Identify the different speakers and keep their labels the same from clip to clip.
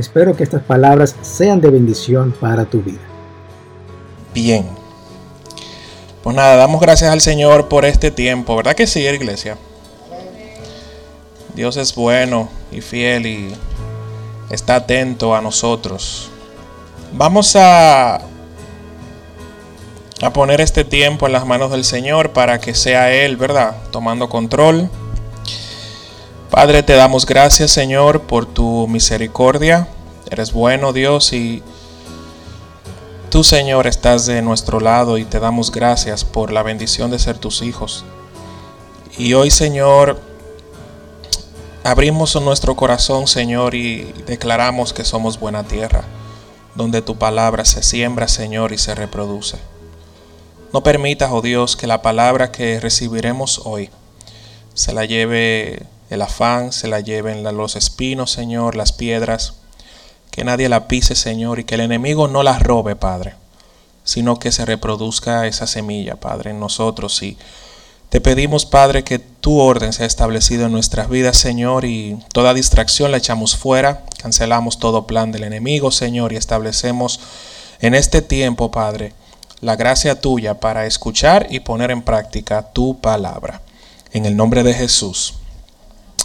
Speaker 1: espero que estas palabras sean de bendición para tu vida.
Speaker 2: Bien. Pues nada, damos gracias al Señor por este tiempo, ¿verdad que sí, iglesia? Dios es bueno y fiel y está atento a nosotros. Vamos a, a poner este tiempo en las manos del Señor para que sea Él, ¿verdad? Tomando control. Padre, te damos gracias, Señor, por tu misericordia. Eres bueno, Dios, y tú, Señor, estás de nuestro lado y te damos gracias por la bendición de ser tus hijos. Y hoy, Señor, abrimos nuestro corazón, Señor, y declaramos que somos buena tierra, donde tu palabra se siembra, Señor, y se reproduce. No permitas, oh Dios, que la palabra que recibiremos hoy se la lleve el afán se la lleven los espinos, Señor, las piedras, que nadie la pise, Señor, y que el enemigo no la robe, Padre, sino que se reproduzca esa semilla, Padre, en nosotros. Y te pedimos, Padre, que tu orden sea establecido en nuestras vidas, Señor, y toda distracción la echamos fuera, cancelamos todo plan del enemigo, Señor, y establecemos en este tiempo, Padre, la gracia tuya para escuchar y poner en práctica tu palabra. En el nombre de Jesús.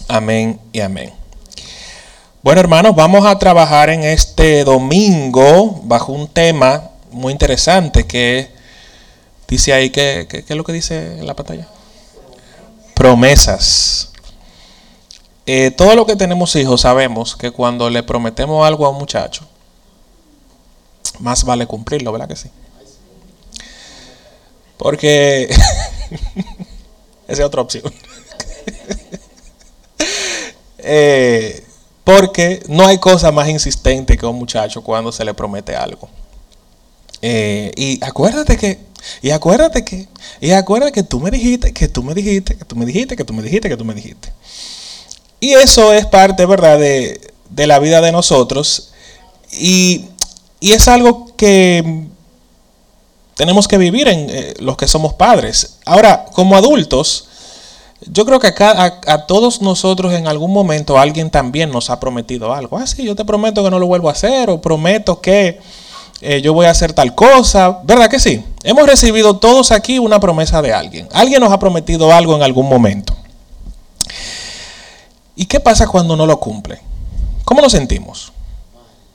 Speaker 2: Amén y amén. Bueno, hermanos, vamos a trabajar en este domingo bajo un tema muy interesante que dice ahí, ¿qué, es lo que dice en la pantalla? Promesas. Eh, todo lo que tenemos hijos sabemos que cuando le prometemos algo a un muchacho, más vale cumplirlo, ¿verdad que sí? Porque esa es otra opción. Eh, porque no hay cosa más insistente que un muchacho cuando se le promete algo. Eh, y acuérdate que, y acuérdate que, y acuérdate que tú me dijiste, que tú me dijiste, que tú me dijiste, que tú me dijiste, que tú me dijiste. Y eso es parte, ¿verdad?, de, la vida de nosotros. Y, es algo que tenemos que vivir en eh, los que somos padres. Ahora, como adultos, yo creo que a, a, todos nosotros en algún momento alguien también nos ha prometido algo. Ah, sí, yo te prometo que no lo vuelvo a hacer o prometo que eh, yo voy a hacer tal cosa. ¿Verdad que sí? Hemos recibido todos aquí una promesa de alguien. Alguien nos ha prometido algo en algún momento. ¿Y qué pasa cuando no lo cumple? ¿Cómo nos sentimos?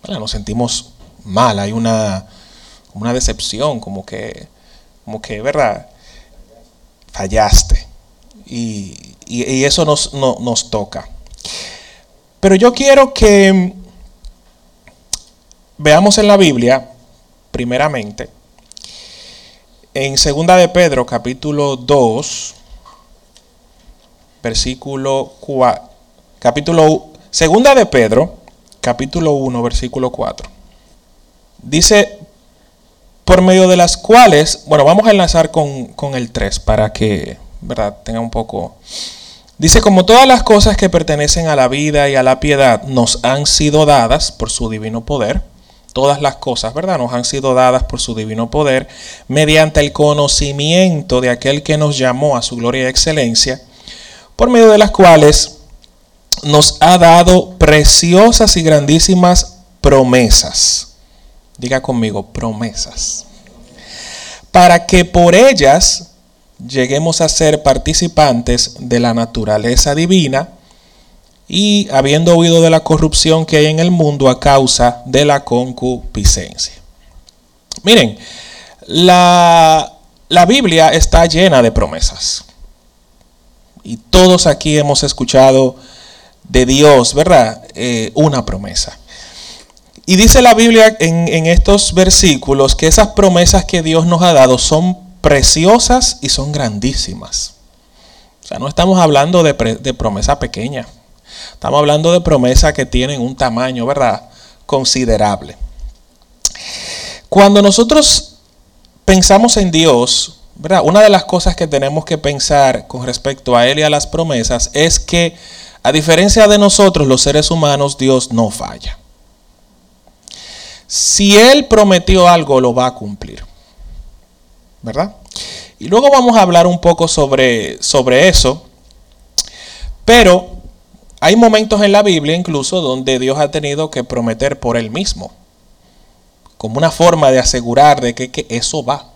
Speaker 2: nos sentimos mal, hay una, una decepción, como que, como que, ¿verdad? Fallaste y, eso nos, nos toca. Pero yo quiero que veamos en la Biblia, primeramente, en segunda de Pedro, capítulo 2, versículo 4, capítulo, segunda de Pedro, capítulo 1, versículo 4. Dice, por medio de las cuales, bueno, vamos a enlazar con, con el 3 para que ¿verdad? Tenga un poco... Dice, como todas las cosas que pertenecen a la vida y a la piedad nos han sido dadas por su divino poder, todas las cosas, ¿verdad? Nos han sido dadas por su divino poder, mediante el conocimiento de aquel que nos llamó a su gloria y excelencia, por medio de las cuales nos ha dado preciosas y grandísimas promesas. Diga conmigo, promesas. Para que por ellas lleguemos a ser participantes de la naturaleza divina y habiendo oído de la corrupción que hay en el mundo a causa de la concupiscencia. Miren, la, Biblia está llena de promesas. Y todos aquí hemos escuchado de Dios, ¿verdad? Eh, una promesa. Y dice la Biblia en, en estos versículos que esas promesas que Dios nos ha dado son preciosas y son grandísimas. O sea, no estamos hablando de, promesa pequeña. Estamos hablando de promesas que tienen un tamaño, ¿verdad? considerable. Cuando nosotros pensamos en Dios, ¿verdad? Una de las cosas que tenemos que pensar con respecto a Él y a las promesas es que, a diferencia de nosotros, los seres humanos, Dios no falla. Si Él prometió algo, lo va a cumplir. ¿Verdad? Y luego vamos a hablar un poco sobre, sobre eso. Pero hay momentos en la Biblia incluso donde Dios ha tenido que prometer por Él mismo. Como una forma de asegurar de que, que eso va.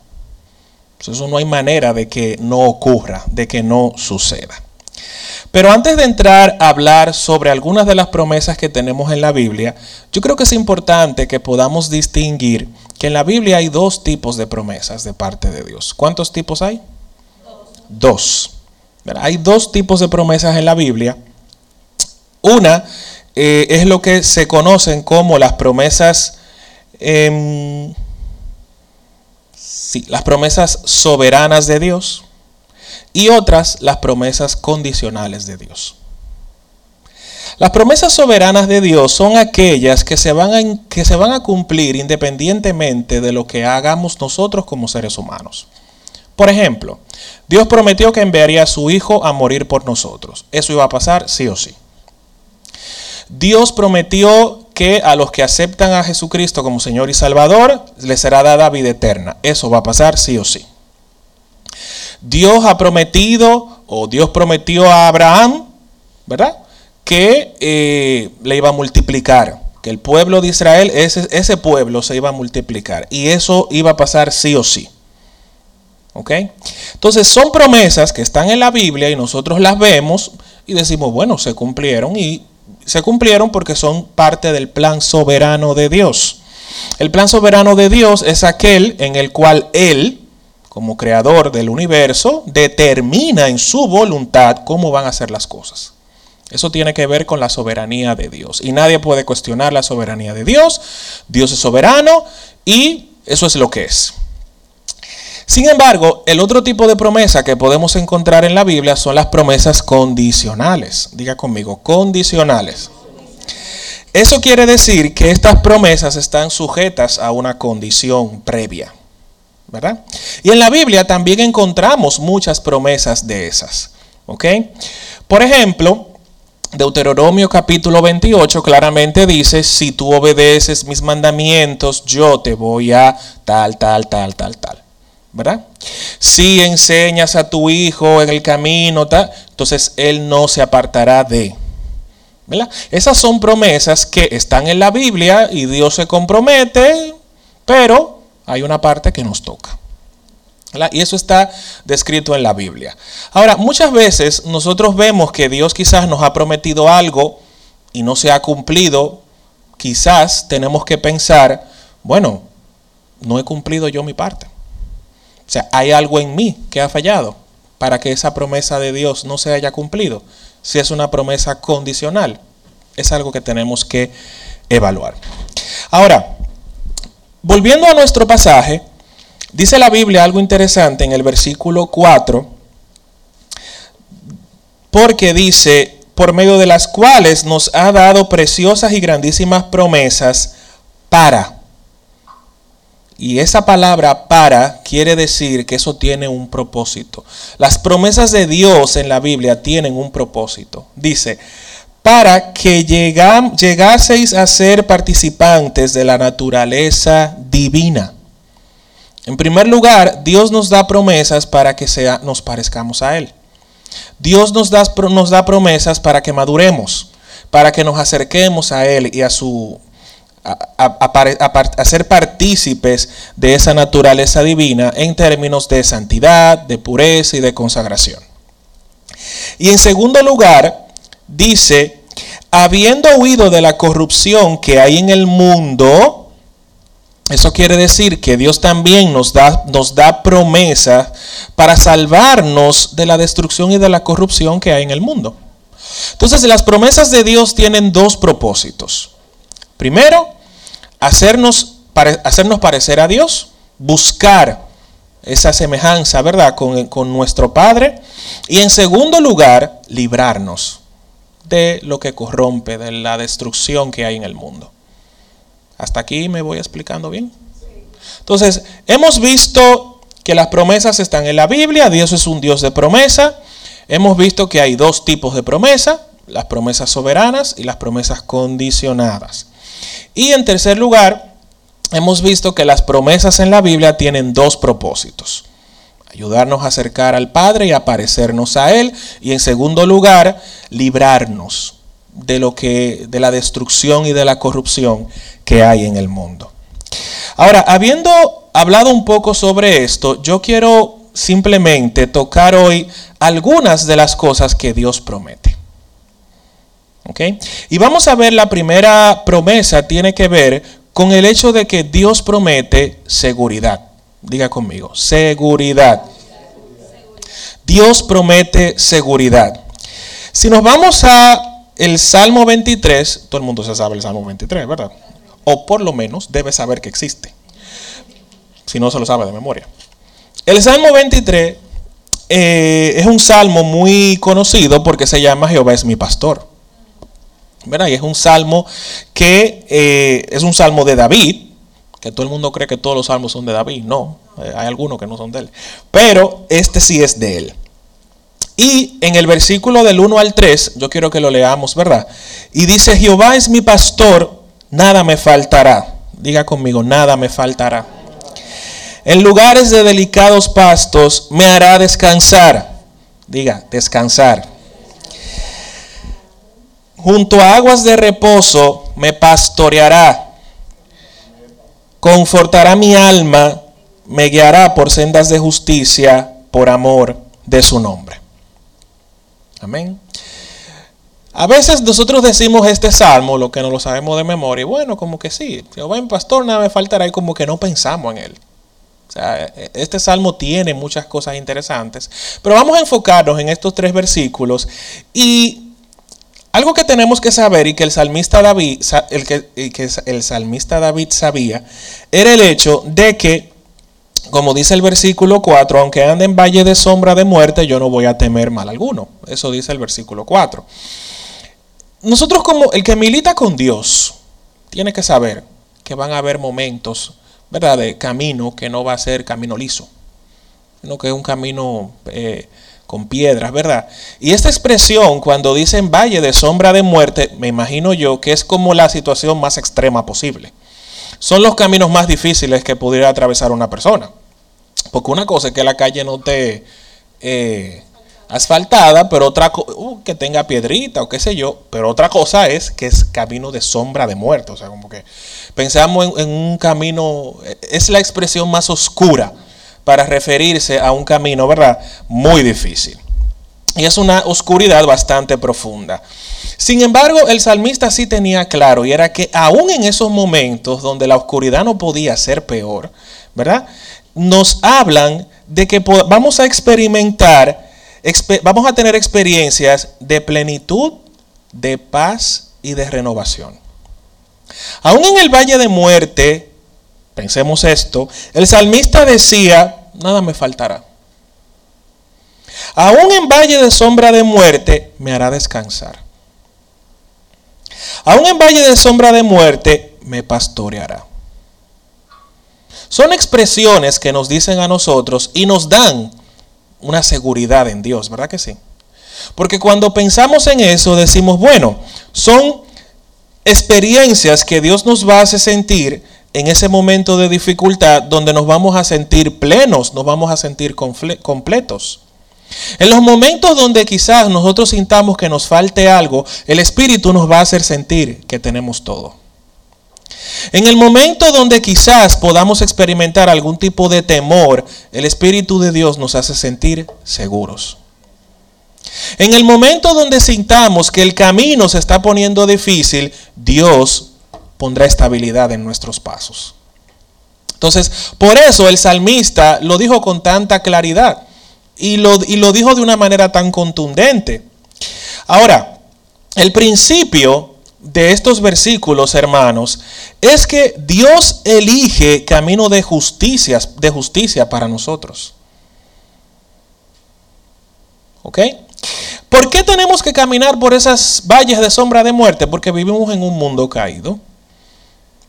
Speaker 2: Eso no hay manera de que no ocurra, de que no suceda. Pero antes de entrar a hablar sobre algunas de las promesas que tenemos en la Biblia, yo creo que es importante que podamos distinguir que en la Biblia hay dos tipos de promesas de parte de Dios. ¿Cuántos tipos hay? Dos. Hay dos tipos de promesas en la Biblia. Una eh, es lo que se conocen como las promesas, em, sí, las promesas soberanas de Dios y otras las promesas condicionales de Dios. Las promesas soberanas de Dios son aquellas que se, van a, que se van a cumplir independientemente de lo que hagamos nosotros como seres humanos. Por ejemplo, Dios prometió que enviaría a su Hijo a morir por nosotros. Eso iba a pasar sí o sí. Dios prometió que a los que aceptan a Jesucristo como Señor y Salvador les será dada vida eterna. Eso va a pasar sí o sí. Dios ha prometido, o Dios prometió a Abraham, ¿verdad? Que eh, le iba a multiplicar, que el pueblo de Israel, ese, ese pueblo se iba a multiplicar. Y eso iba a pasar sí o sí. ¿Ok? Entonces son promesas que están en la Biblia y nosotros las vemos y decimos, bueno, se cumplieron y se cumplieron porque son parte del plan soberano de Dios. El plan soberano de Dios es aquel en el cual Él, como creador del universo, determina en su voluntad cómo van a ser las cosas. Eso tiene que ver con la soberanía de Dios. Y nadie puede cuestionar la soberanía de Dios. Dios es soberano y eso es lo que es. Sin embargo, el otro tipo de promesa que podemos encontrar en la Biblia son las promesas condicionales. Diga conmigo, condicionales. Eso quiere decir que estas promesas están sujetas a una condición previa. ¿Verdad? Y en la Biblia también encontramos muchas promesas de esas, ¿ok? Por ejemplo, Deuteronomio capítulo 28 claramente dice, si tú obedeces mis mandamientos, yo te voy a tal, tal, tal, tal, tal. ¿Verdad? Si enseñas a tu hijo en el camino, tal, entonces él no se apartará de. ¿verdad? Esas son promesas que están en la Biblia y Dios se compromete, pero hay una parte que nos toca. Y eso está descrito en la Biblia. Ahora, muchas veces nosotros vemos que Dios quizás nos ha prometido algo y no se ha cumplido. Quizás tenemos que pensar, bueno, no he cumplido yo mi parte. O sea, hay algo en mí que ha fallado para que esa promesa de Dios no se haya cumplido. Si es una promesa condicional, es algo que tenemos que evaluar. Ahora, Volviendo a nuestro pasaje, dice la Biblia algo interesante en el versículo 4, porque dice, por medio de las cuales nos ha dado preciosas y grandísimas promesas para. Y esa palabra para quiere decir que eso tiene un propósito. Las promesas de Dios en la Biblia tienen un propósito. Dice, para que llegaseis a ser participantes de la naturaleza divina. En primer lugar, Dios nos da promesas para que sea, nos parezcamos a Él. Dios nos da, promesas para que maduremos, para que nos acerquemos a Él y a su a, ser partícipes de esa naturaleza divina en términos de santidad, de pureza y de consagración. Y en segundo lugar, dice, habiendo huido de la corrupción que hay en el mundo, eso quiere decir que Dios también nos da, nos da promesa para salvarnos de la destrucción y de la corrupción que hay en el mundo. Entonces las promesas de Dios tienen dos propósitos. Primero, hacernos, hacernos parecer a Dios, buscar esa semejanza, ¿verdad?, con, con nuestro Padre. Y en segundo lugar, librarnos de lo que corrompe, de la destrucción que hay en el mundo. Hasta aquí me voy explicando bien. Entonces, hemos visto que las promesas están en la Biblia, Dios es un Dios de promesa. Hemos visto que hay dos tipos de promesa, las promesas soberanas y las promesas condicionadas. Y en tercer lugar, hemos visto que las promesas en la Biblia tienen dos propósitos. Ayudarnos a acercar al Padre y a parecernos a Él. Y en segundo lugar, librarnos de lo que de la destrucción y de la corrupción que hay en el mundo. Ahora, habiendo hablado un poco sobre esto, yo quiero simplemente tocar hoy algunas de las cosas que Dios promete. Y vamos a ver la primera promesa tiene que ver con el hecho de que Dios promete seguridad. Diga conmigo, seguridad. Dios promete seguridad. Si nos vamos a el Salmo 23, todo el mundo se sabe el Salmo 23, ¿verdad? O por lo menos debe saber que existe. Si no se lo sabe de memoria. El Salmo 23 eh, es un salmo muy conocido porque se llama Jehová es mi pastor. ¿Verdad? Y es un salmo que eh, es un salmo de David, que todo el mundo cree que todos los salmos son de David. No, eh, hay algunos que no son de él. Pero este sí es de él. Y en el versículo del 1 al 3, yo quiero que lo leamos, ¿verdad? Y dice, Jehová es mi pastor, nada me faltará. Diga conmigo, nada me faltará. En lugares de delicados pastos me hará descansar. Diga, descansar. Junto a aguas de reposo me pastoreará. Confortará mi alma, me guiará por sendas de justicia por amor de su nombre. Amén. A veces nosotros decimos este salmo, lo que no lo sabemos de memoria, y bueno, como que sí, Jehová en pastor nada me faltará y como que no pensamos en él. Este salmo tiene muchas cosas interesantes, pero vamos a enfocarnos en estos tres versículos y algo que tenemos que saber y que el salmista David, el que, salmista David sabía, era el hecho de que como dice el versículo 4, aunque ande en valle de sombra de muerte, yo no voy a temer mal alguno. Eso dice el versículo 4. Nosotros como el que milita con Dios, tiene que saber que van a haber momentos, ¿verdad?, de camino que no va a ser camino liso, sino que es un camino eh, con piedras, ¿verdad? Y esta expresión, cuando dicen valle de sombra de muerte, me imagino yo que es como la situación más extrema posible son los caminos más difíciles que pudiera atravesar una persona. Porque una cosa es que la calle no esté eh, asfaltada, pero otra uh, que tenga piedrita o qué sé yo, pero otra cosa es que es camino de sombra de muerte. O sea, como que pensamos en, en un camino, es la expresión más oscura para referirse a un camino, ¿verdad? Muy difícil. Y es una oscuridad bastante profunda. Sin embargo, el salmista sí tenía claro y era que aún en esos momentos donde la oscuridad no podía ser peor, ¿verdad? Nos hablan de que vamos a experimentar, vamos a tener experiencias de plenitud, de paz y de renovación. Aún en el valle de muerte, pensemos esto, el salmista decía, nada me faltará. Aún en valle de sombra de muerte me hará descansar. Aún en valle de sombra de muerte me pastoreará. Son expresiones que nos dicen a nosotros y nos dan una seguridad en Dios, ¿verdad que sí? Porque cuando pensamos en eso decimos, bueno, son experiencias que Dios nos va a hacer sentir en ese momento de dificultad donde nos vamos a sentir plenos, nos vamos a sentir completos. En los momentos donde quizás nosotros sintamos que nos falte algo, el Espíritu nos va a hacer sentir que tenemos todo. En el momento donde quizás podamos experimentar algún tipo de temor, el Espíritu de Dios nos hace sentir seguros. En el momento donde sintamos que el camino se está poniendo difícil, Dios pondrá estabilidad en nuestros pasos. Entonces, por eso el salmista lo dijo con tanta claridad y lo, dijo de una manera tan contundente. Ahora, el principio de estos versículos, hermanos, es que Dios elige camino de justicia, de justicia para nosotros. ¿Ok? ¿Por qué tenemos que caminar por esas valles de sombra de muerte? Porque vivimos en un mundo caído.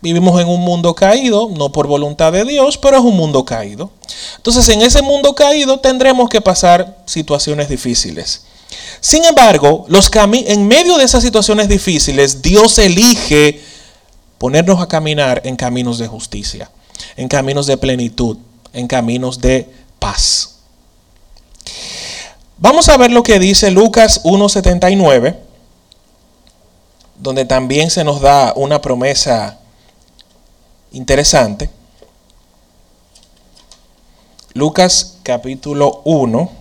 Speaker 2: Vivimos en un mundo caído, no por voluntad de Dios, pero es un mundo caído. Entonces en ese mundo caído tendremos que pasar situaciones difíciles. Sin embargo, los en medio de esas situaciones difíciles, Dios elige ponernos a caminar en caminos de justicia, en caminos de plenitud, en caminos de paz. Vamos a ver lo que dice Lucas 1.79, donde también se nos da una promesa interesante. Lucas capítulo 1.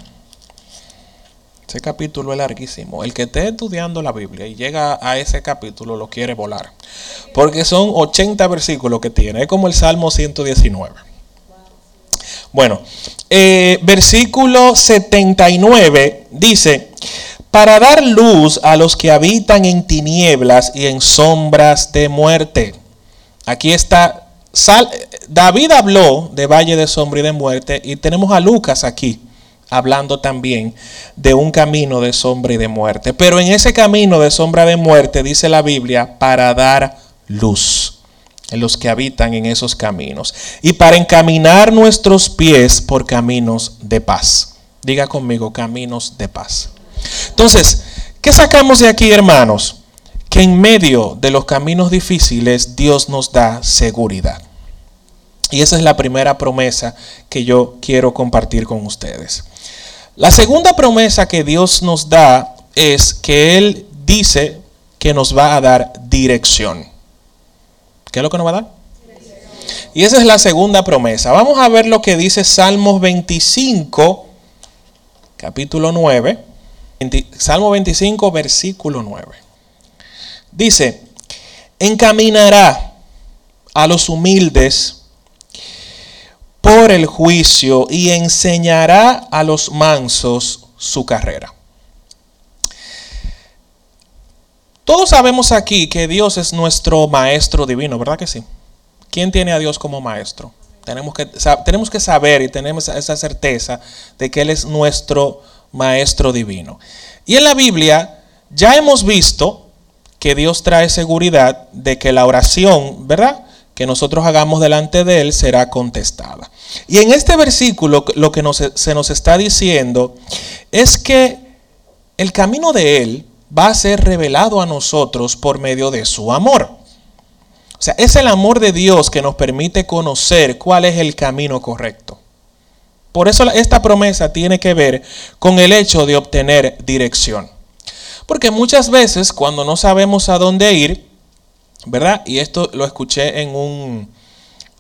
Speaker 2: Ese capítulo es larguísimo. El que esté estudiando la Biblia y llega a ese capítulo lo quiere volar. Porque son 80 versículos que tiene. Es como el Salmo 119. Bueno, eh, versículo 79 dice, para dar luz a los que habitan en tinieblas y en sombras de muerte. Aquí está David habló de valle de sombra y de muerte y tenemos a Lucas aquí hablando también de un camino de sombra y de muerte. Pero en ese camino de sombra de muerte dice la Biblia para dar luz en los que habitan en esos caminos y para encaminar nuestros pies por caminos de paz. Diga conmigo, caminos de paz. Entonces, ¿qué sacamos de aquí, hermanos? Que en medio de los caminos difíciles Dios nos da seguridad. Y esa es la primera promesa que yo quiero compartir con ustedes. La segunda promesa que Dios nos da es que Él dice que nos va a dar dirección. ¿Qué es lo que nos va a dar? Y esa es la segunda promesa. Vamos a ver lo que dice Salmos 25, capítulo 9. Salmo 25, versículo 9. Dice, encaminará a los humildes por el juicio y enseñará a los mansos su carrera. Todos sabemos aquí que Dios es nuestro maestro divino, ¿verdad que sí? ¿Quién tiene a Dios como maestro? Tenemos que, tenemos que saber y tenemos esa certeza de que Él es nuestro maestro divino. Y en la Biblia ya hemos visto que Dios trae seguridad de que la oración, ¿verdad? que nosotros hagamos delante de Él será contestada. Y en este versículo lo que se nos está diciendo es que el camino de Él va a ser revelado a nosotros por medio de su amor. O sea, es el amor de Dios que nos permite conocer cuál es el camino correcto. Por eso esta promesa tiene que ver con el hecho de obtener dirección. Porque muchas veces cuando no sabemos a dónde ir, ¿verdad? Y esto lo escuché en un,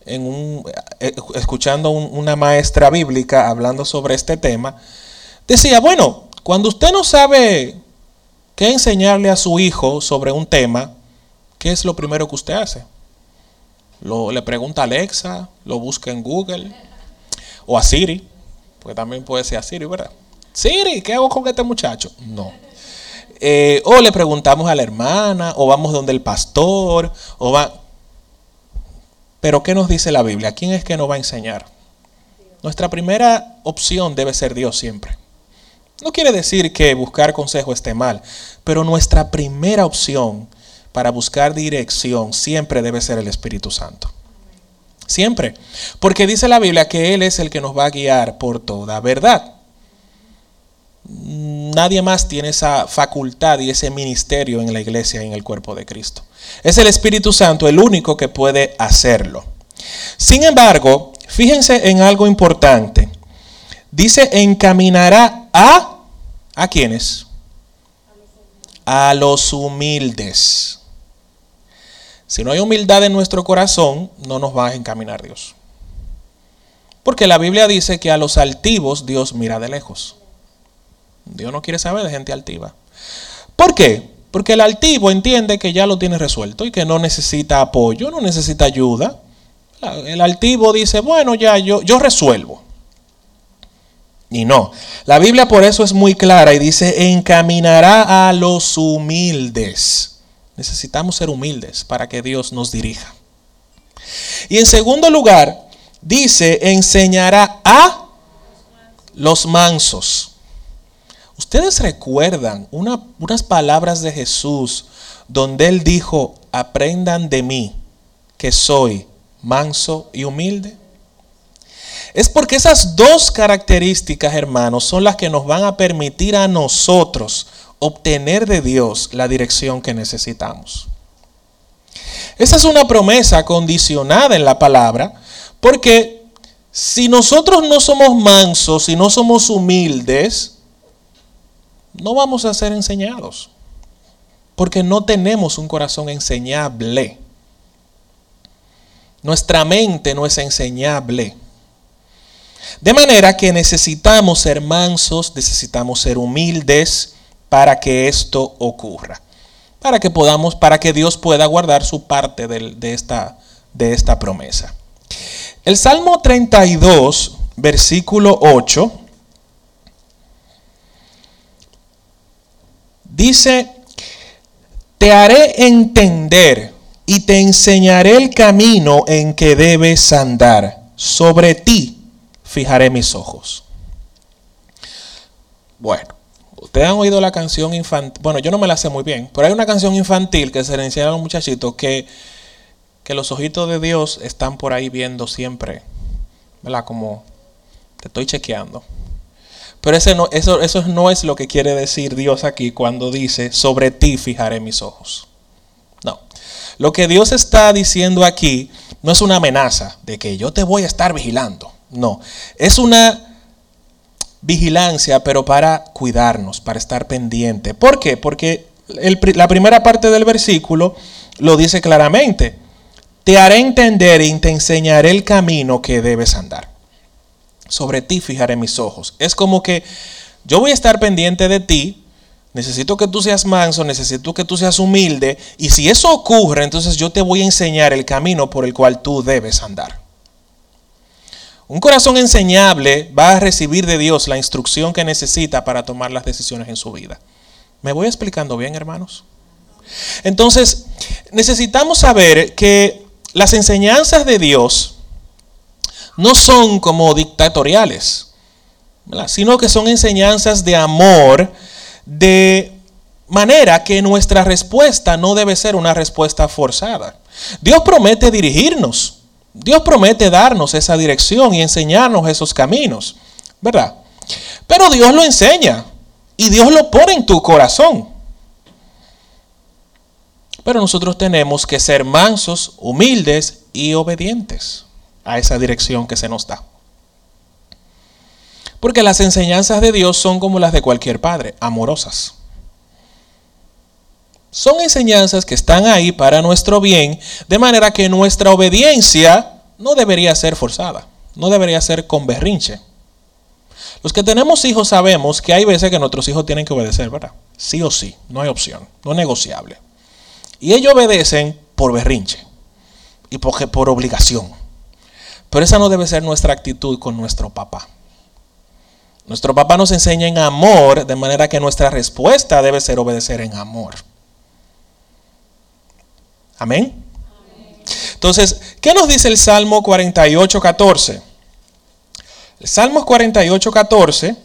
Speaker 2: eh, escuchando una maestra bíblica hablando sobre este tema. Decía, bueno, cuando usted no sabe qué enseñarle a su hijo sobre un tema, ¿qué es lo primero que usted hace? Lo, le pregunta a Alexa, lo busca en Google o a Siri, porque también puede ser a Siri, ¿verdad? Siri, ¿qué hago con este muchacho? No. Eh, o le preguntamos a la hermana, o vamos donde el pastor, o va... Pero ¿qué nos dice la Biblia? ¿Quién es que nos va a enseñar? Nuestra primera opción debe ser Dios siempre. No quiere decir que buscar consejo esté mal, pero nuestra primera opción para buscar dirección siempre debe ser el Espíritu Santo. Siempre. Porque dice la Biblia que Él es el que nos va a guiar por toda verdad. Nadie más tiene esa facultad y ese ministerio en la iglesia y en el cuerpo de Cristo. Es el Espíritu Santo el único que puede hacerlo. Sin embargo, fíjense en algo importante. Dice, encaminará a... ¿A quiénes? A los humildes. Si no hay humildad en nuestro corazón, no nos va a encaminar Dios. Porque la Biblia dice que a los altivos Dios mira de lejos. Dios no quiere saber de gente altiva. ¿Por qué? Porque el altivo entiende que ya lo tiene resuelto y que no necesita apoyo, no necesita ayuda. El altivo dice, bueno, ya yo, yo resuelvo. Y no. La Biblia por eso es muy clara y dice, encaminará a los humildes. Necesitamos ser humildes para que Dios nos dirija. Y en segundo lugar, dice, enseñará a los mansos. Ustedes recuerdan unas palabras de Jesús donde él dijo, aprendan de mí, que soy manso y humilde? Es porque esas dos características, hermanos, son las que nos van a permitir a nosotros obtener de Dios la dirección que necesitamos. Esa es una promesa condicionada en la palabra, porque si nosotros no somos mansos, si no somos humildes, no vamos a ser enseñados, porque no tenemos un corazón enseñable. Nuestra mente no es enseñable. De manera que necesitamos ser mansos, necesitamos ser humildes para que esto ocurra. Para que podamos, para que Dios pueda guardar su parte de, esta, de esta promesa. El Salmo 32, versículo 8, dice, te haré entender y te enseñaré el camino en que debes andar. Sobre ti fijaré mis ojos. Bueno, ustedes han oído la canción infantil. Bueno, yo no me la sé muy bien, pero hay una canción infantil que se le enseña a los muchachitos que, que los ojitos de Dios están por ahí viendo siempre. ¿Verdad? Como te estoy chequeando. Pero ese no, eso, eso no es lo que quiere decir Dios aquí cuando dice, sobre ti fijaré mis ojos. No. Lo que Dios está diciendo aquí no es una amenaza de que yo te voy a estar vigilando. No, es una vigilancia, pero para cuidarnos, para estar pendiente. ¿Por qué? Porque la primera parte del versículo lo dice claramente. Te haré entender y te enseñaré el camino que debes andar. Sobre ti fijaré mis ojos. Es como que yo voy a estar pendiente de ti, necesito que tú seas manso, necesito que tú seas humilde, y si eso ocurre, entonces yo te voy a enseñar el camino por el cual tú debes andar. Un corazón enseñable va a recibir de Dios la instrucción que necesita para tomar las decisiones en su vida. ¿Me voy explicando bien, hermanos? Entonces, necesitamos saber que las enseñanzas de Dios no son como dictatoriales, sino que son enseñanzas de amor, de manera que nuestra respuesta no debe ser una respuesta forzada. Dios promete dirigirnos. Dios promete darnos esa dirección y enseñarnos esos caminos, ¿verdad? Pero Dios lo enseña y Dios lo pone en tu corazón. Pero nosotros tenemos que ser mansos, humildes y obedientes a esa dirección que se nos da. Porque las enseñanzas de Dios son como las de cualquier padre, amorosas. Son enseñanzas que están ahí para nuestro bien, de manera que nuestra obediencia no debería ser forzada, no debería ser con berrinche. Los que tenemos hijos sabemos que hay veces que nuestros hijos tienen que obedecer, ¿verdad? Sí o sí, no hay opción, no es negociable. Y ellos obedecen por berrinche y por, por obligación. Pero esa no debe ser nuestra actitud con nuestro papá. Nuestro papá nos enseña en amor, de manera que nuestra respuesta debe ser obedecer en amor. Amén. Entonces, ¿qué nos dice el Salmo 48, 14? El Salmo 48, 14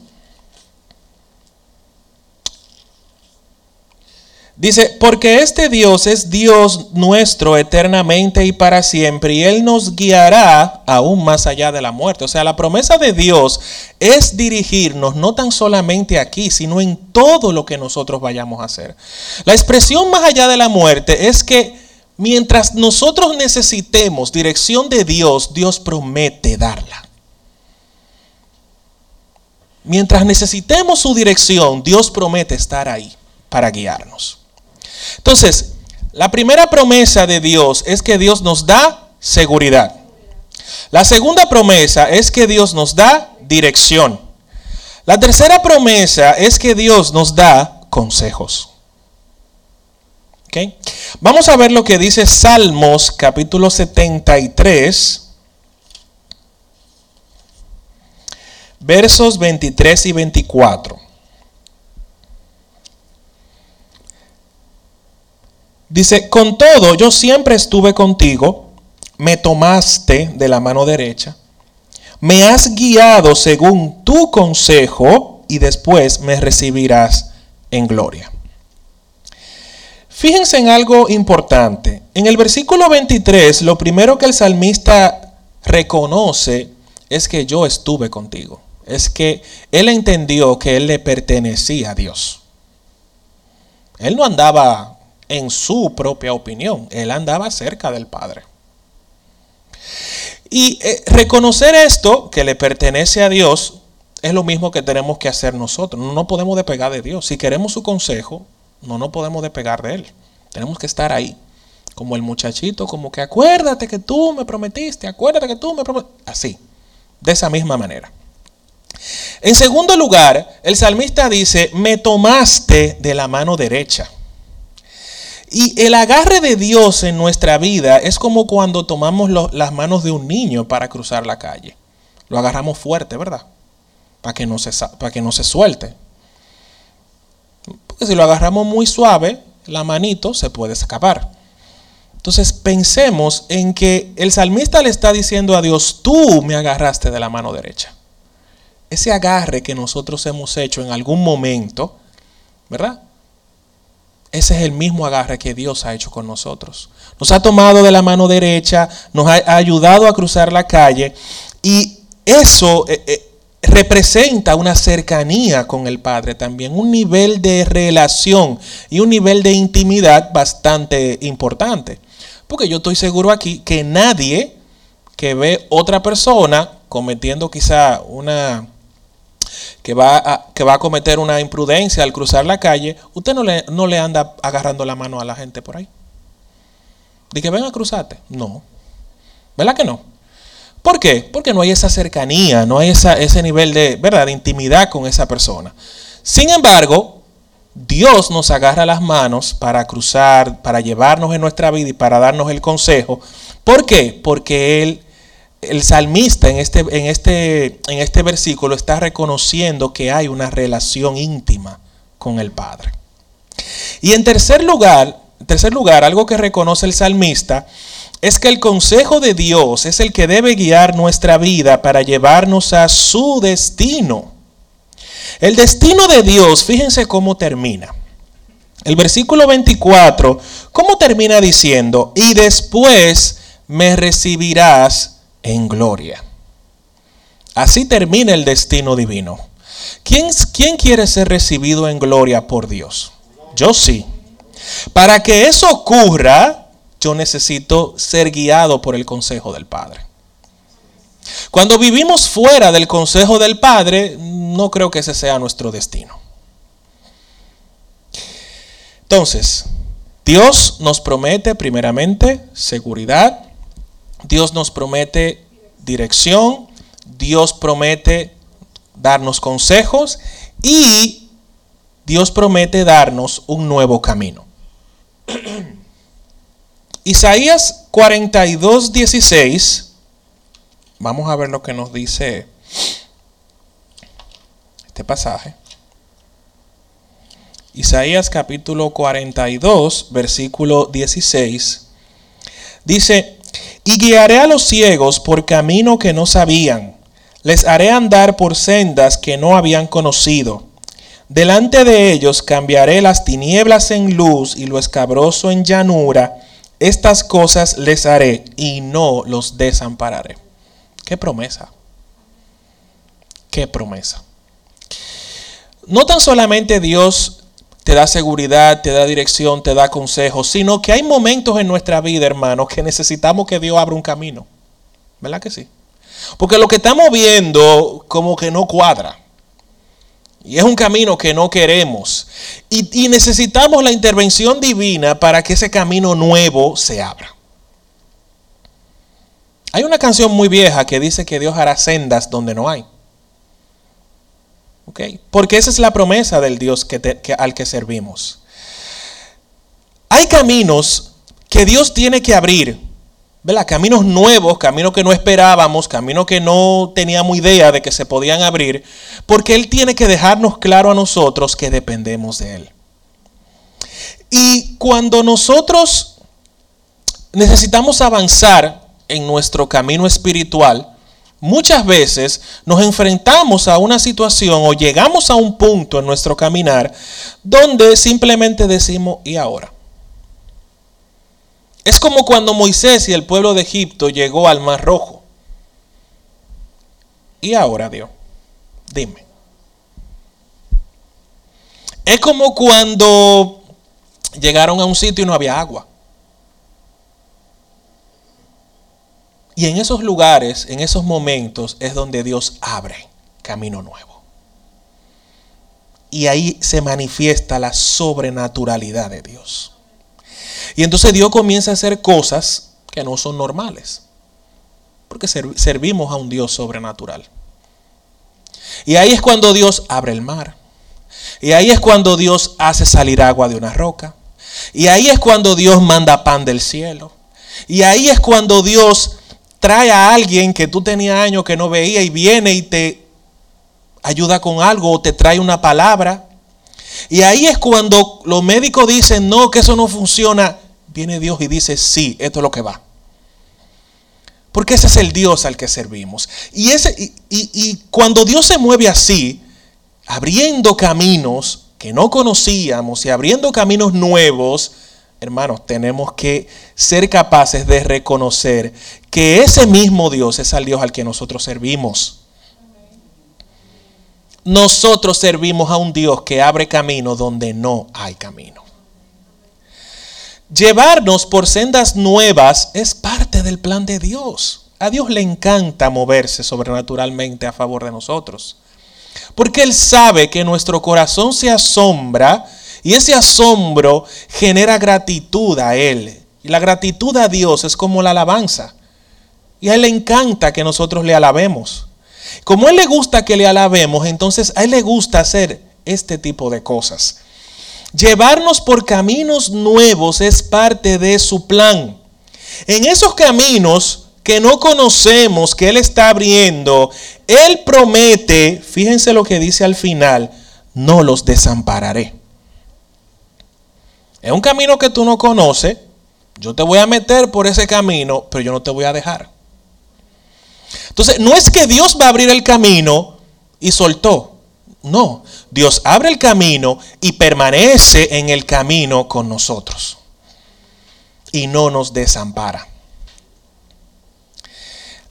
Speaker 2: Dice, porque este Dios es Dios nuestro eternamente y para siempre, y Él nos guiará aún más allá de la muerte. O sea, la promesa de Dios es dirigirnos no tan solamente aquí, sino en todo lo que nosotros vayamos a hacer. La expresión más allá de la muerte es que Mientras nosotros necesitemos dirección de Dios, Dios promete darla. Mientras necesitemos su dirección, Dios promete estar ahí para guiarnos. Entonces, la primera promesa de Dios es que Dios nos da seguridad. La segunda promesa es que Dios nos da dirección. La tercera promesa es que Dios nos da consejos. Vamos a ver lo que dice Salmos capítulo 73, versos 23 y 24. Dice, con todo, yo siempre estuve contigo, me tomaste de la mano derecha, me has guiado según tu consejo y después me recibirás en gloria. Fíjense en algo importante. En el versículo 23, lo primero que el salmista reconoce es que yo estuve contigo. Es que él entendió que él le pertenecía a Dios. Él no andaba en su propia opinión, él andaba cerca del Padre. Y eh, reconocer esto, que le pertenece a Dios, es lo mismo que tenemos que hacer nosotros. No nos podemos despegar de Dios. Si queremos su consejo, no nos podemos despegar de Él. Tenemos que estar ahí. Como el muchachito, como que acuérdate que tú me prometiste, acuérdate que tú me prometiste. Así, de esa misma manera. En segundo lugar, el salmista dice, me tomaste de la mano derecha. Y el agarre de Dios en nuestra vida es como cuando tomamos las manos de un niño para cruzar la calle. Lo agarramos fuerte, ¿verdad? Para que no se, para que no se suelte. Porque si lo agarramos muy suave, la manito se puede escapar. Entonces pensemos en que el salmista le está diciendo a Dios, tú me agarraste de la mano derecha. Ese agarre que nosotros hemos hecho en algún momento, ¿verdad? Ese es el mismo agarre que Dios ha hecho con nosotros. Nos ha tomado de la mano derecha, nos ha ayudado a cruzar la calle y eso eh, eh, representa una cercanía con el Padre también, un nivel de relación y un nivel de intimidad bastante importante. Porque yo estoy seguro aquí que nadie que ve otra persona cometiendo quizá una que va, a, que va a cometer una imprudencia al cruzar la calle, usted no le, no le anda agarrando la mano a la gente por ahí. De que ven a cruzarte. No. ¿Verdad que no? ¿Por qué? Porque no hay esa cercanía, no hay esa, ese nivel de, ¿verdad? de intimidad con esa persona. Sin embargo, Dios nos agarra las manos para cruzar, para llevarnos en nuestra vida y para darnos el consejo. ¿Por qué? Porque Él el salmista en este, en, este, en este versículo está reconociendo que hay una relación íntima con el Padre. Y en tercer lugar, en tercer lugar, algo que reconoce el salmista es que el consejo de Dios es el que debe guiar nuestra vida para llevarnos a su destino. El destino de Dios, fíjense cómo termina. El versículo 24, ¿cómo termina diciendo? Y después me recibirás en gloria. Así termina el destino divino. ¿Quién, ¿Quién, quiere ser recibido en gloria por Dios? Yo sí. Para que eso ocurra, yo necesito ser guiado por el consejo del Padre. Cuando vivimos fuera del consejo del Padre, no creo que ese sea nuestro destino. Entonces, Dios nos promete primeramente seguridad, Dios nos promete dirección, Dios promete darnos consejos y Dios promete darnos un nuevo camino. Isaías 42, 16, vamos a ver lo que nos dice este pasaje. Isaías capítulo 42, versículo 16, dice, y guiaré a los ciegos por camino que no sabían. Les haré andar por sendas que no habían conocido. Delante de ellos cambiaré las tinieblas en luz y lo escabroso en llanura. Estas cosas les haré y no los desampararé. Qué promesa. Qué promesa. No tan solamente Dios te da seguridad, te da dirección, te da consejos, sino que hay momentos en nuestra vida, hermanos, que necesitamos que Dios abra un camino. ¿Verdad que sí? Porque lo que estamos viendo como que no cuadra. Y es un camino que no queremos. Y, y, necesitamos la intervención divina para que ese camino nuevo se abra. Hay una canción muy vieja que dice que Dios hará sendas donde no hay. Porque esa es la promesa del Dios que al que servimos. Hay caminos que Dios tiene que abrir, ¿verdad? Caminos nuevos, caminos que no esperábamos, caminos que no teníamos idea de que se podían abrir, porque Él tiene que dejarnos claro a nosotros que dependemos de Él. Y cuando nosotros necesitamos avanzar en nuestro camino espiritual, Muchas veces nos enfrentamos a una situación o llegamos a un punto en nuestro caminar donde simplemente decimos, ¿y ahora? Es como cuando Moisés y el pueblo de Egipto llegó al Mar Rojo. Y ahora, Dios, dime. Es como cuando llegaron a un sitio y no había agua. Y en esos lugares, en esos momentos, es donde Dios abre camino nuevo. Y ahí se manifiesta la sobrenaturalidad de Dios. Y entonces Dios comienza a hacer cosas que no son normales. Porque servimos a un Dios sobrenatural. Y ahí es cuando Dios abre el mar. Y ahí es cuando Dios hace salir agua de una roca. Y ahí es cuando Dios manda pan del cielo. Y ahí es cuando Dios trae a alguien que tú tenías años que no veía y viene y te ayuda con algo o te trae una palabra. Y ahí es cuando los médicos dicen, no, que eso no funciona. Viene Dios y dice, sí, esto es lo que va. Porque ese es el Dios al que servimos. Y, ese, y, y cuando Dios se mueve así, abriendo caminos que no conocíamos y abriendo caminos nuevos, hermanos, tenemos que ser capaces de reconocer que ese mismo Dios es el Dios al que nosotros servimos. Nosotros servimos a un Dios que abre camino donde no hay camino. Llevarnos por sendas nuevas es parte del plan de Dios. A Dios le encanta moverse sobrenaturalmente a favor de nosotros. Porque Él sabe que nuestro corazón se asombra y ese asombro genera gratitud a Él. Y la gratitud a Dios es como la alabanza. Y a Él le encanta que nosotros le alabemos. Como a Él le gusta que le alabemos, entonces a Él le gusta hacer este tipo de cosas. Llevarnos por caminos nuevos es parte de su plan. En esos caminos que no conocemos, que Él está abriendo, Él promete, fíjense lo que dice al final, no los desampararé. Es un camino que tú no conoces. Yo te voy a meter por ese camino, pero yo no te voy a dejar. Entonces, no es que Dios va a abrir el camino y soltó. No, Dios abre el camino y permanece en el camino con nosotros. Y no nos desampara.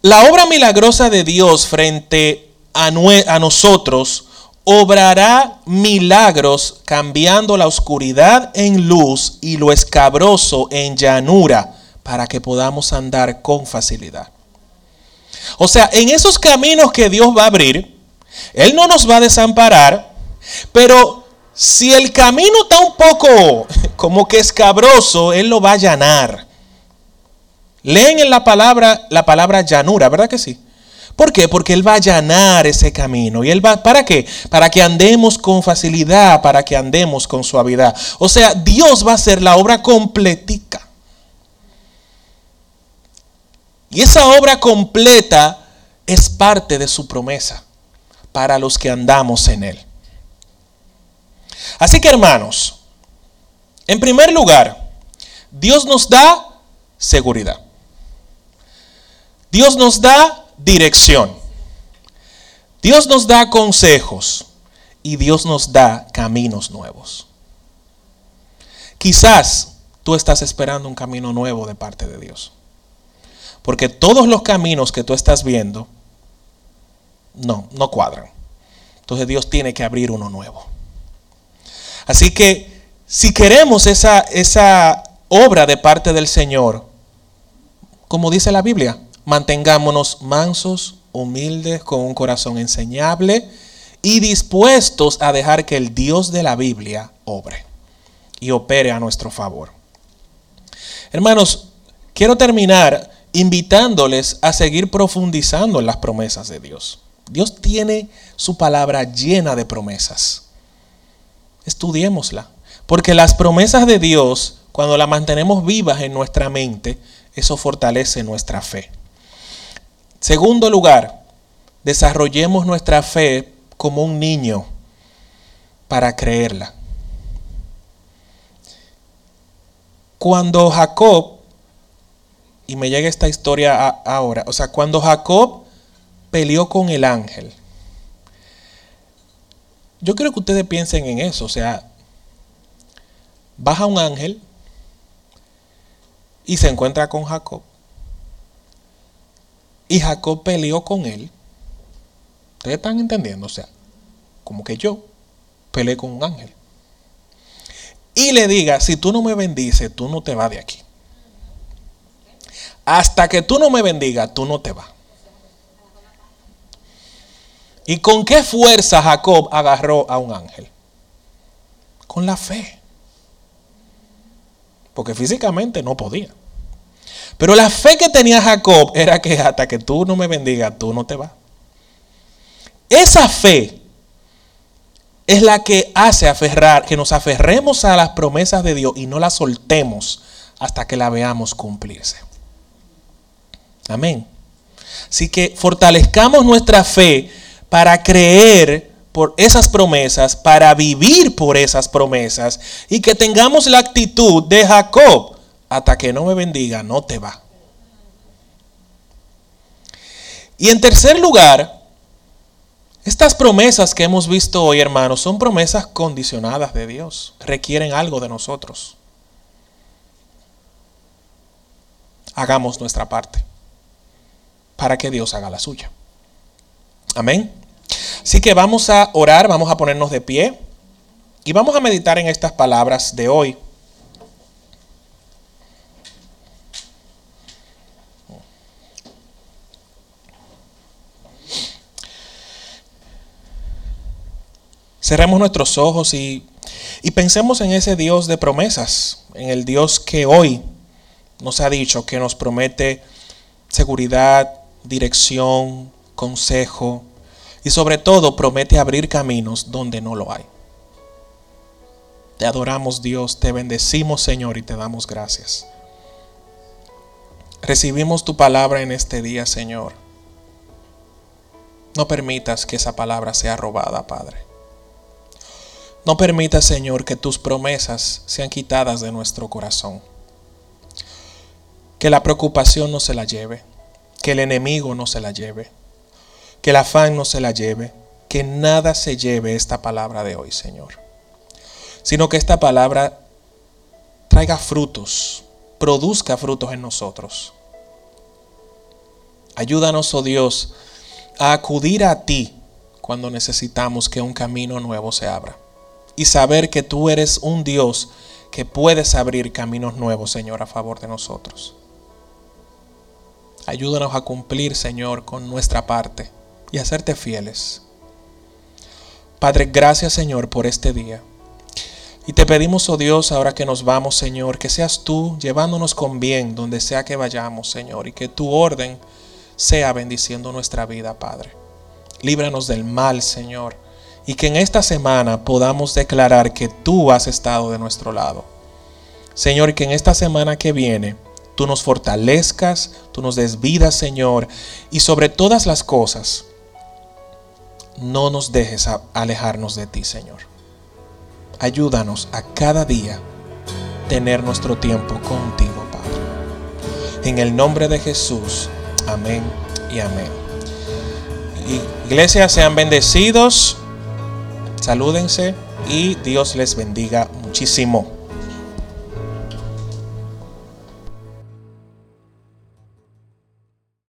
Speaker 2: La obra milagrosa de Dios frente a, a nosotros obrará milagros cambiando la oscuridad en luz y lo escabroso en llanura para que podamos andar con facilidad. O sea, en esos caminos que Dios va a abrir, Él no nos va a desamparar, pero si el camino está un poco como que escabroso, Él lo va a allanar. Leen en la palabra la palabra llanura, ¿verdad que sí? ¿Por qué? Porque Él va a allanar ese camino. ¿Y Él va, para qué? Para que andemos con facilidad, para que andemos con suavidad. O sea, Dios va a hacer la obra completica. Y esa obra completa es parte de su promesa para los que andamos en Él. Así que hermanos, en primer lugar, Dios nos da seguridad. Dios nos da dirección. Dios nos da consejos y Dios nos da caminos nuevos. Quizás tú estás esperando un camino nuevo de parte de Dios. Porque todos los caminos que tú estás viendo, no, no cuadran. Entonces Dios tiene que abrir uno nuevo. Así que si queremos esa, esa obra de parte del Señor, como dice la Biblia, mantengámonos mansos, humildes, con un corazón enseñable y dispuestos a dejar que el Dios de la Biblia obre y opere a nuestro favor. Hermanos, quiero terminar invitándoles a seguir profundizando en las promesas de Dios. Dios tiene su palabra llena de promesas. Estudiémosla, porque las promesas de Dios, cuando las mantenemos vivas en nuestra mente, eso fortalece nuestra fe. Segundo lugar, desarrollemos nuestra fe como un niño para creerla. Cuando Jacob, y me llega esta historia ahora, o sea, cuando Jacob peleó con el ángel, yo quiero que ustedes piensen en eso, o sea, baja un ángel y se encuentra con Jacob. Y Jacob peleó con él. ¿Ustedes están entendiendo? O sea, como que yo peleé con un ángel. Y le diga, si tú no me bendices, tú no te vas de aquí. Hasta que tú no me bendigas, tú no te vas. ¿Y con qué fuerza Jacob agarró a un ángel? Con la fe. Porque físicamente no podía. Pero la fe que tenía Jacob era que hasta que tú no me bendigas, tú no te vas. Esa fe es la que hace aferrar, que nos aferremos a las promesas de Dios y no las soltemos hasta que la veamos cumplirse. Amén. Así que fortalezcamos nuestra fe para creer por esas promesas, para vivir por esas promesas y que tengamos la actitud de Jacob, hasta que no me bendiga, no te va. Y en tercer lugar, estas promesas que hemos visto hoy, hermanos, son promesas condicionadas de Dios, requieren algo de nosotros. Hagamos nuestra parte para que Dios haga la suya. Amén. Así que vamos a orar, vamos a ponernos de pie y vamos a meditar en estas palabras de hoy. Cerremos nuestros ojos y, y, pensemos en ese Dios de promesas, en el Dios que hoy nos ha dicho que nos promete seguridad, dirección, consejo y sobre todo promete abrir caminos donde no lo hay. Te adoramos Dios, te bendecimos Señor y te damos gracias. Recibimos tu palabra en este día Señor. No permitas que esa palabra sea robada, Padre. No permitas, Señor, que tus promesas sean quitadas de nuestro corazón. Que la preocupación no se la lleve, que el enemigo no se la lleve, que el afán no se la lleve, que nada se lleve esta palabra de hoy, Señor. Sino que esta palabra traiga frutos, produzca frutos en nosotros. Ayúdanos, oh Dios, a acudir a ti cuando necesitamos que un camino nuevo se abra y saber que tú eres un Dios que puedes abrir caminos nuevos, Señor, a favor de nosotros. Ayúdanos a cumplir, Señor, con nuestra parte y a serte fieles. Padre, gracias, Señor, por este día. Y te pedimos, oh Dios, ahora que nos vamos, Señor, que seas tú llevándonos con bien donde sea que vayamos, Señor, y que tu orden sea bendiciendo nuestra vida, Padre. Líbranos del mal, Señor y que en esta semana podamos declarar que tú has estado de nuestro lado. Señor, que en esta semana que viene tú nos fortalezcas, tú nos des vida, Señor, y sobre todas las cosas, no nos dejes alejarnos de ti, Señor. Ayúdanos a cada día tener nuestro tiempo contigo, Padre. En el nombre de Jesús, amén y amén. Iglesia, sean bendecidos. Salúdense y Dios les bendiga muchísimo.